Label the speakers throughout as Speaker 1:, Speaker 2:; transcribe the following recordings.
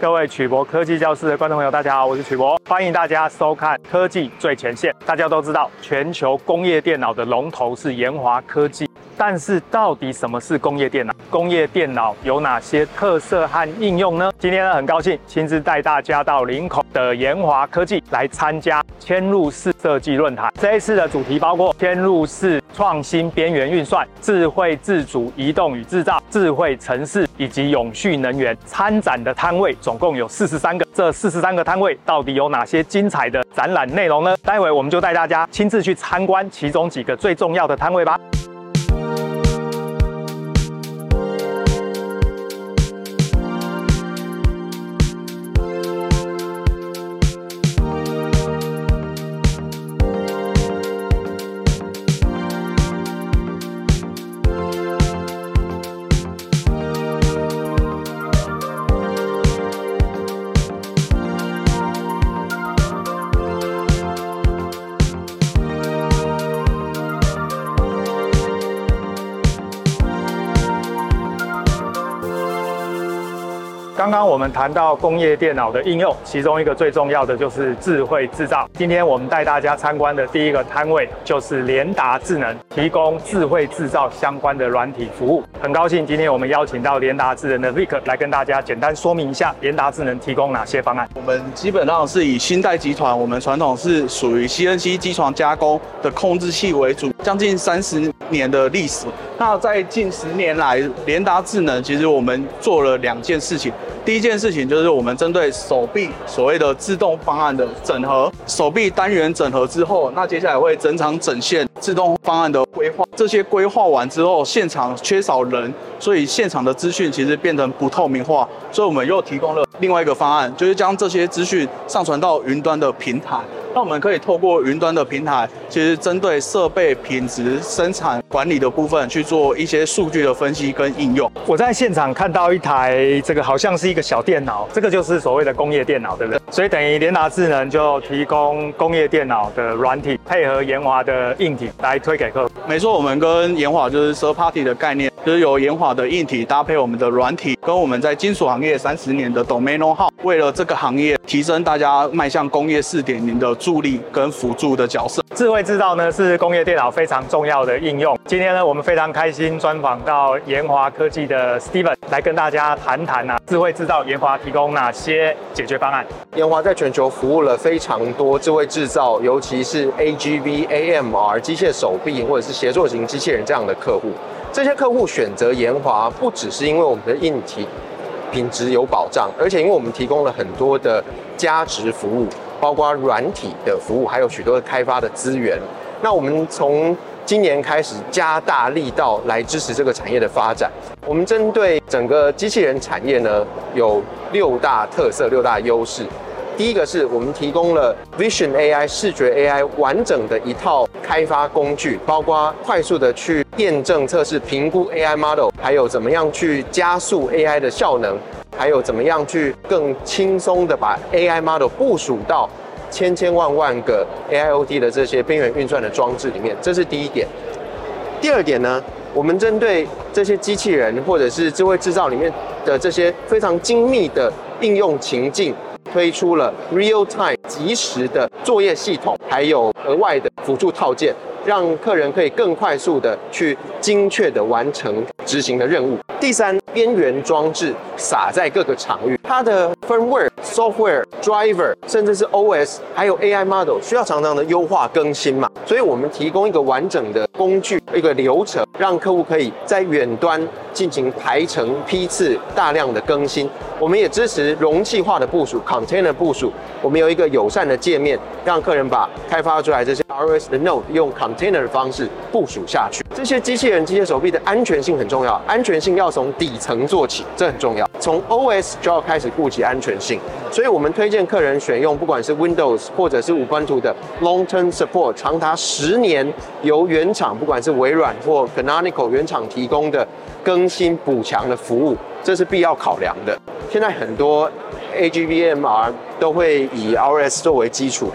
Speaker 1: 各位曲博科技教室的观众朋友，大家好，我是曲博，欢迎大家收看科技最前线。大家都知道，全球工业电脑的龙头是研华科技，但是到底什么是工业电脑？工业电脑有哪些特色和应用呢？今天呢，很高兴亲自带大家到林口的研华科技来参加嵌入式设计论坛。这一次的主题包括嵌入式创新边缘运算、智慧自主移动与制造、智慧城市以及永续能源。参展的摊位。总共有四十三个，这四十三个摊位到底有哪些精彩的展览内容呢？待会我们就带大家亲自去参观其中几个最重要的摊位吧。刚刚我们谈到工业电脑的应用，其中一个最重要的就是智慧制造。今天我们带大家参观的第一个摊位就是联达智能，提供智慧制造相关的软体服务。很高兴今天我们邀请到联达智能的 Vic 来跟大家简单说明一下联达智能提供哪些方案。
Speaker 2: 我们基本上是以新代集团，我们传统是属于 CNC 机床加工的控制器为主，将近三十年的历史。那在近十年来，联达智能其实我们做了两件事情。第一件事情就是我们针对手臂所谓的自动方案的整合，手臂单元整合之后，那接下来会整场整线自动方案的规划。这些规划完之后，现场缺少人，所以现场的资讯其实变成不透明化，所以我们又提供了另外一个方案，就是将这些资讯上传到云端的平台。那我们可以透过云端的平台，其实针对设备品质、生产管理的部分去做一些数据的分析跟应用。
Speaker 1: 我在现场看到一台这个好像是一个小电脑，这个就是所谓的工业电脑，对不对？所以等于联达智能就提供工业电脑的软体，配合研华的硬体来推给客户。
Speaker 2: 没错，我们跟研华就是 third party 的概念，就是由研华的硬体搭配我们的软体，跟我们在金属行业三十年的 Domino 号为了这个行业提升大家迈向工业四点零的助力跟辅助的角色。
Speaker 1: 智慧制造呢是工业电脑非常重要的应用。今天呢，我们非常开心专访到研华科技的 Steven 来跟大家谈谈啊，智慧制造研华提供哪些解决方案？
Speaker 3: 研华在全球服务了非常多智慧制造，尤其是 AGV、AMR 机械手臂或者是协作型机器人这样的客户。这些客户选择研华，不只是因为我们的硬体品质有保障，而且因为我们提供了很多的加值服务，包括软体的服务，还有许多的开发的资源。那我们从今年开始加大力道来支持这个产业的发展。我们针对整个机器人产业呢，有六大特色、六大优势。第一个是我们提供了 Vision AI 视觉 AI 完整的一套开发工具，包括快速的去验证、测试、评估 AI model，还有怎么样去加速 AI 的效能，还有怎么样去更轻松的把 AI model 部署到千千万万个 AIoT 的这些边缘运算的装置里面。这是第一点。第二点呢，我们针对这些机器人或者是智慧制造里面的这些非常精密的应用情境。推出了 real time 即时的作业系统，还有额外的辅助套件，让客人可以更快速的去精确的完成执行的任务。第三，边缘装置撒在各个场域，它的 firmware、software、driver，甚至是 OS，还有 AI model，需要常常的优化更新嘛。所以我们提供一个完整的工具，一个流程，让客户可以在远端进行排程批次大量的更新。我们也支持容器化的部署，container 部署。我们有一个友善的界面，让客人把开发出来这些 ROS 的 node 用 container 的方式部署下去。这些机器人、机械手臂的安全性很重要，重要安全性要从底层做起，这很重要。从 OS 就要开始顾及安全性，所以我们推荐客人选用不管是 Windows 或者是 Ubuntu 的 Long-Term Support，长达十年由原厂不管是微软或 Canonical 原厂提供的更新补强的服务，这是必要考量的。现在很多 A G V M R 都会以 RS 作为基础。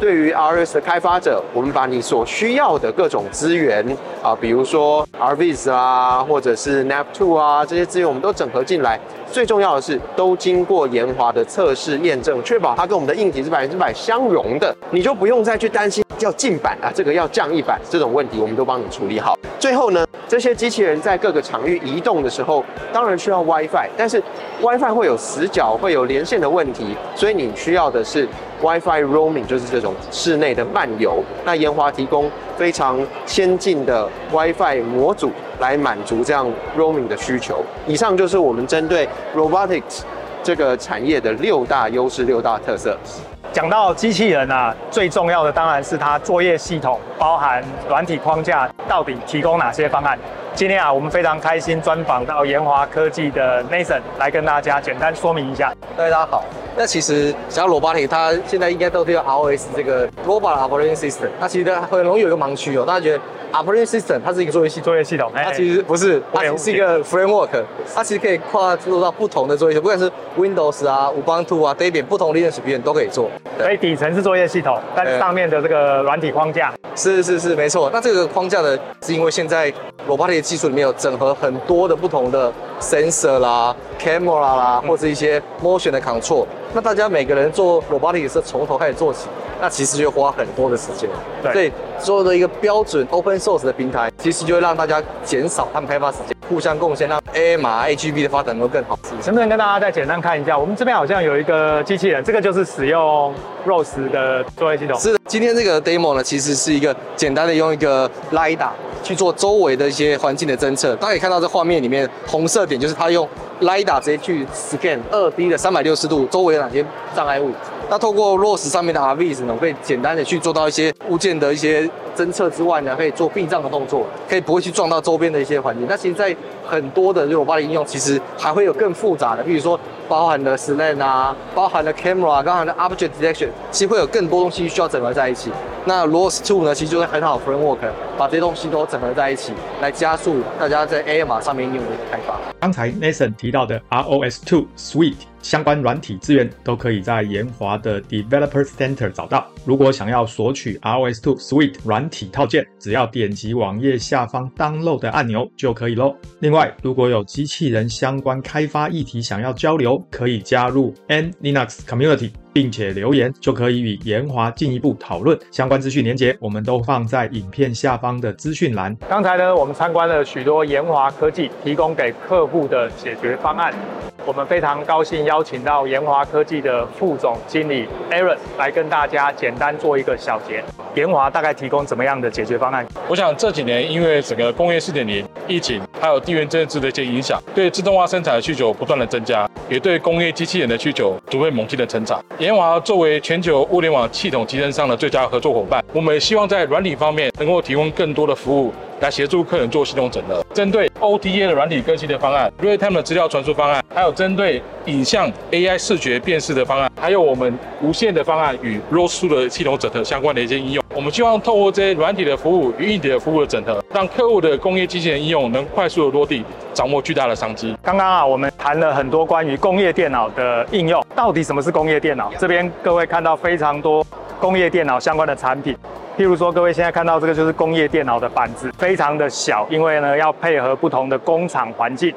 Speaker 3: 对于 RS 的开发者，我们把你所需要的各种资源啊，比如说 RViz 啊，或者是 NAV2 啊，这些资源我们都整合进来，最重要的是都经过研华的测试验证，确保它跟我们的硬体是百分之百相容的，你就不用再去担心要进版啊，这个要降一版这种问题，我们都帮你处理好。最后呢，这些机器人在各个场域移动的时候，当然需要 WiFi，但是 WiFi 会有死角，会有连线的问题，所以你需要的是 WiFi roaming，就是这种室内的漫游。那研华提供非常先进的 WiFi 模组来满足这样 roaming 的需求。以上就是我们针对 robotics 这个产业的六大优势、六大特色。
Speaker 1: 讲到机器人啊，最重要的当然是它作业系统，包含软体框架，到底提供哪些方案？今天啊，我们非常开心专访到研华科技的 Nathan 来跟大家简单说明一下。
Speaker 4: 大家好，那其实想要 robotic，它现在应该都是用 ROS 这个 Robot Operating System，它其实很容易有一个盲区哦，大家觉得。Operating System 它是一个作业系作业系统，它其实不是，它其实是一个 framework，它其实可以跨入到不同的作业系统，不管是 Windows 啊、Ubuntu 啊、Debian 不同的 Linux 语言都可以做。
Speaker 1: 所以底层是作业系统，但是上面的这个软体框架
Speaker 4: 是是是没错。那这个框架呢，是因为现在 robotic 技术里面有整合很多的不同的 sensor 啦、camera 啦，或者一些 motion 的 control。那大家每个人做 robotic 是从头开始做起，那其实就花很多的时间。对，所以做的一个标准 open source 的平台，其实就会让大家减少他们开发时间，互相贡献，让 AMR、AGV 的发展都更好。
Speaker 1: 能不能跟大家再简单看一下？我们这边好像有一个机器人，这个就是使用 ROS 的作业系统。
Speaker 4: 是的，今天这个 demo 呢，其实是一个简单的用一个 LiDAR 去做周围的一些环境的侦测。大家可以看到这画面里面红色点，就是它用 LiDAR 直接去 scan 二 D 的三百六十度周围有哪些障碍物。那透过 ROS 上面的 RVs 呢，我可以简单的去做到一些物件的一些侦测之外呢，可以做避障的动作，可以不会去撞到周边的一些环境。那其实，在很多的这种 robotic 应用，其实还会有更复杂的，比如说包含了 SLAM 啊，包含了 camera，包含了 object detection，其实会有更多东西需要整合在一起。那 ROS Two 呢，其实就会很好 framework，把这些东西都整合在一起，来加速大家在 AMR 上面应用的一个开发。
Speaker 1: 刚才 Nathan 提到的 ROS Two Suite 相关软体资源，都可以在研华的 Developer Center 找到。如果想要索取 ROS Two Suite 软体套件，只要点击网页下方 Download 的按钮就可以喽。另外，如果有机器人相关开发议题想要交流，可以加入 N Linux Community。并且留言就可以与研华进一步讨论相关资讯连接，我们都放在影片下方的资讯栏。刚才呢，我们参观了许多研华科技提供给客户的解决方案。我们非常高兴邀请到研华科技的副总经理 Aaron 来跟大家简单做一个小结。研华大概提供怎么样的解决方案？
Speaker 5: 我想这几年因为整个工业四点零、疫情，还有地缘政治的一些影响，对自动化生产的需求不断的增加，也对工业机器人的需求逐渐猛进的成长。研华作为全球物联网系统集成商的最佳合作伙伴，我们希望在软体方面能够提供更多的服务。来协助客人做系统整合，针对 OTA 的软体更新的方案，Real Time 的资料传输方案，还有针对影像 AI 视觉辨识的方案，还有我们无线的方案与 ROS 的系统整合相关的一些应用。我们希望透过这些软体的服务与硬体的服务的整合，让客户的工业机器人应用能快速的落地，掌握巨大的商机。
Speaker 1: 刚刚啊，我们谈了很多关于工业电脑的应用，到底什么是工业电脑？这边各位看到非常多工业电脑相关的产品。譬如说，各位现在看到这个就是工业电脑的板子，非常的小，因为呢要配合不同的工厂环境。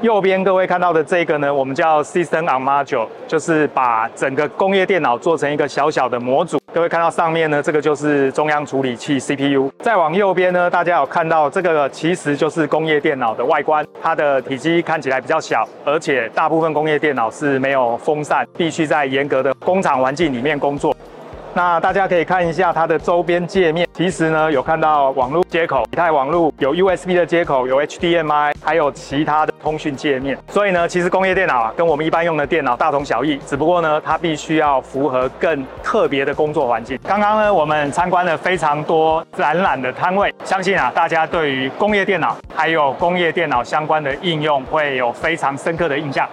Speaker 1: 右边各位看到的这个呢，我们叫 System on Module，就是把整个工业电脑做成一个小小的模组。各位看到上面呢，这个就是中央处理器 CPU。再往右边呢，大家有看到这个其实就是工业电脑的外观，它的体积看起来比较小，而且大部分工业电脑是没有风扇，必须在严格的工厂环境里面工作。那大家可以看一下它的周边界面，其实呢有看到网络接口、以太网络，有 USB 的接口，有 HDMI，还有其他的通讯界面。所以呢，其实工业电脑啊跟我们一般用的电脑大同小异，只不过呢它必须要符合更特别的工作环境。刚刚呢我们参观了非常多展览的摊位，相信啊大家对于工业电脑还有工业电脑相关的应用会有非常深刻的印象。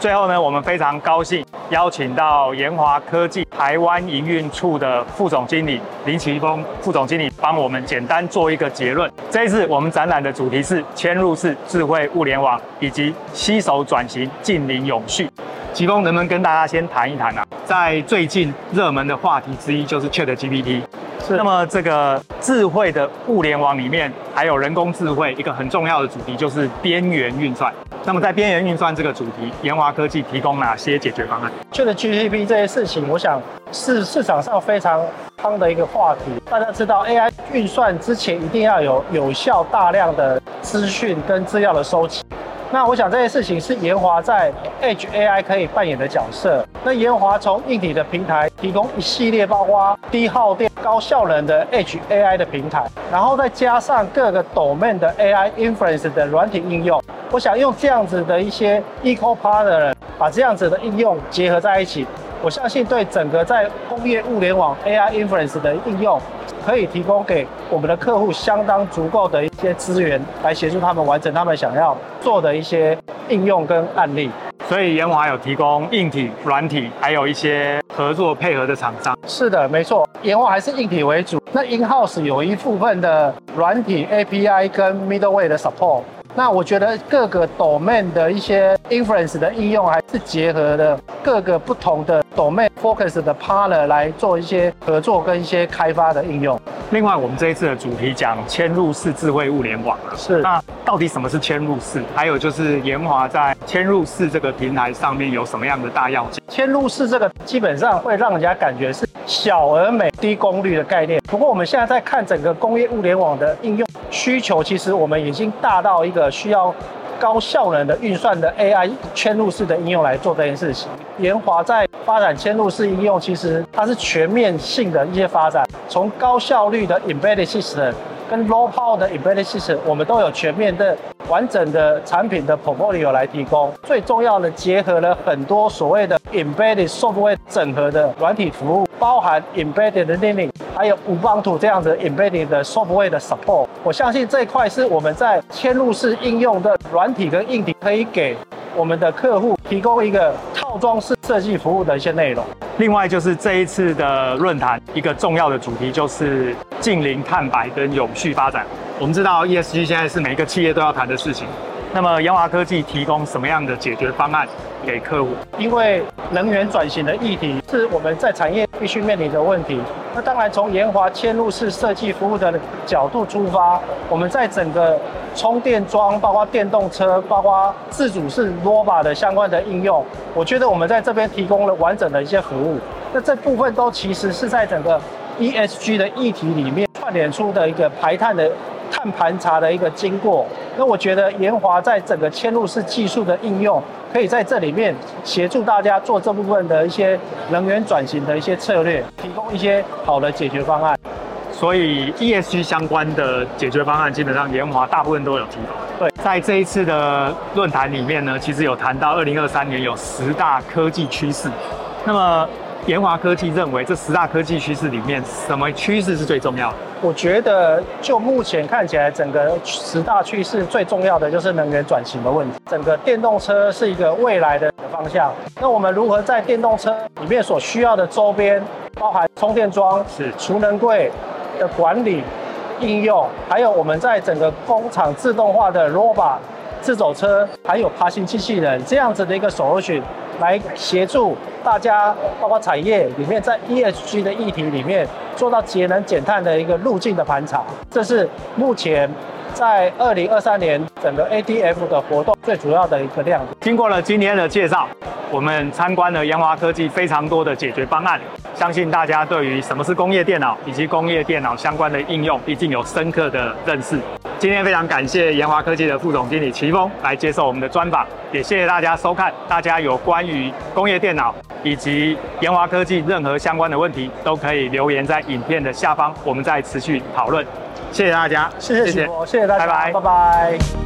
Speaker 1: 最后呢，我们非常高兴邀请到研华科技台湾营运处的副总经理林奇峰副总经理帮我们简单做一个结论。这一次我们展览的主题是嵌入式智慧物联网以及携手转型近零永续。奇峰能不能跟大家先谈一谈啊？在最近热门的话题之一就是 ChatGPT。是。那么这个智慧的物联网里面还有人工智慧，一个很重要的主题就是边缘运算。那么在边缘运算这个主题，研华科技提供哪些解决方案
Speaker 6: ？ChatGPT 这些事情，我想是市场上非常夯的一个话题。大家知道，AI 运算之前一定要有有效大量的资讯跟资料的收集。那我想这些事情是研华在 Edge AI 可以扮演的角色。那研华从硬体的平台提供一系列包括低耗电、高效能的 Edge AI 的平台，然后再加上各个 domain 的 AI inference 的软体应用。我想用这样子的一些 eco partner，把这样子的应用结合在一起。我相信对整个在工业物联网 AI inference 的应用，可以提供给我们的客户相当足够的一些资源，来协助他们完成他们想要做的一些应用跟案例。
Speaker 1: 所以研华有提供硬体、软体，还有一些合作配合的厂商。
Speaker 6: 是的，没错，研华还是硬体为主。那 in-house 有一部分的软体 API 跟 middleware 的 support。那我觉得各个 domain 的一些 inference 的应用，还是结合了各个不同的 domain focus 的 partner 来做一些合作跟一些开发的应用。
Speaker 1: 另外，我们这一次的主题讲嵌入式智慧物联网。
Speaker 6: 是。
Speaker 1: 那到底什么是嵌入式？还有就是研华在嵌入式这个平台上面有什么样的大要件？
Speaker 6: 嵌入式这个基本上会让人家感觉是小而美、低功率的概念。不过我们现在在看整个工业物联网的应用需求，其实我们已经大到一个。需要高效能的运算的 AI 嵌入式的应用来做这件事情。研华在发展嵌入式应用，其实它是全面性的一些发展，从高效率的 embedded system 跟 low power 的 embedded system，我们都有全面的完整的产品的 portfolio 来提供。最重要的，结合了很多所谓的 embedded software 整合的软体服务，包含 embedded learning。还有 Ubuntu 这样子 embedded 的 software 的 support，我相信这一块是我们在嵌入式应用的软体跟硬体，可以给我们的客户提供一个套装式设计服务的一些内容。
Speaker 1: 另外就是这一次的论坛一个重要的主题就是近零碳排跟永续发展。我们知道 ESG 现在是每一个企业都要谈的事情。那么研华科技提供什么样的解决方案给客户？
Speaker 6: 因为能源转型的议题是我们在产业必须面临的问题。那当然，从研华嵌入式设计服务的角度出发，我们在整个充电桩、包括电动车、包括自主式 Robot 的相关的应用，我觉得我们在这边提供了完整的一些服务。那这部分都其实是在整个 ESG 的议题里面串联出的一个排碳的。碳盘查的一个经过，那我觉得研华在整个嵌入式技术的应用，可以在这里面协助大家做这部分的一些能源转型的一些策略，提供一些好的解决方案。
Speaker 1: 所以 ESG 相关的解决方案，基本上研华大部分都有提供。
Speaker 6: 对，
Speaker 1: 在这一次的论坛里面呢，其实有谈到二零二三年有十大科技趋势，那么。研华科技认为，这十大科技趋势里面，什么趋势是最重要的？
Speaker 6: 我觉得，就目前看起来，整个十大趋势最重要的就是能源转型的问题。整个电动车是一个未来的方向。那我们如何在电动车里面所需要的周边，包含充电桩、是储能柜的管理应用，还有我们在整个工厂自动化的 robot 自走车，还有爬行机器人这样子的一个 solution。来协助大家，包括产业里面，在 ESG 的议题里面做到节能减碳的一个路径的盘查，这是目前在二零二三年整个 ADF 的活动最主要的一个亮点。
Speaker 1: 经过了今天的介绍，我们参观了研华科技非常多的解决方案，相信大家对于什么是工业电脑以及工业电脑相关的应用，已经有深刻的认识。今天非常感谢研华科技的副总经理齐峰来接受我们的专访，也谢谢大家收看。大家有关于工业电脑以及研华科技任何相关的问题，都可以留言在影片的下方，我们再持续讨论。谢谢大家，
Speaker 6: 谢谢谢谢，谢谢大家，拜拜，拜拜。